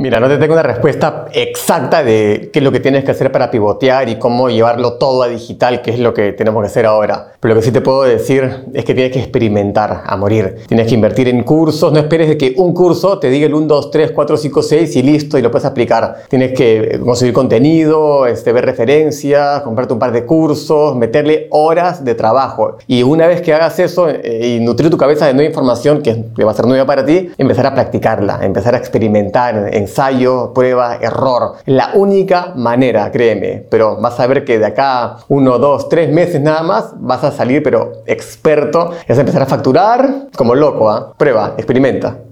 Mira, no te tengo una respuesta exacta de qué es lo que tienes que hacer para pivotear y cómo llevarlo todo a digital, que es lo que tenemos que hacer ahora. Pero lo que sí te puedo decir es que tienes que experimentar a morir. Tienes que invertir en cursos, no esperes de que un curso te diga el 1, 2, 3, 4, 5, 6 y listo y lo puedes aplicar. Tienes que conseguir contenido, este, ver referencias, comprarte un par de cursos, meterle horas de trabajo. Y una vez que hagas eso eh, y nutrir tu cabeza de nueva información que va a ser nueva para ti, empezar a practicarla, empezar a experimentar en ensayo, prueba, error. La única manera, créeme, pero vas a ver que de acá uno, dos, tres meses nada más vas a salir pero experto vas a empezar a facturar como loco, ¿ah? Prueba, experimenta.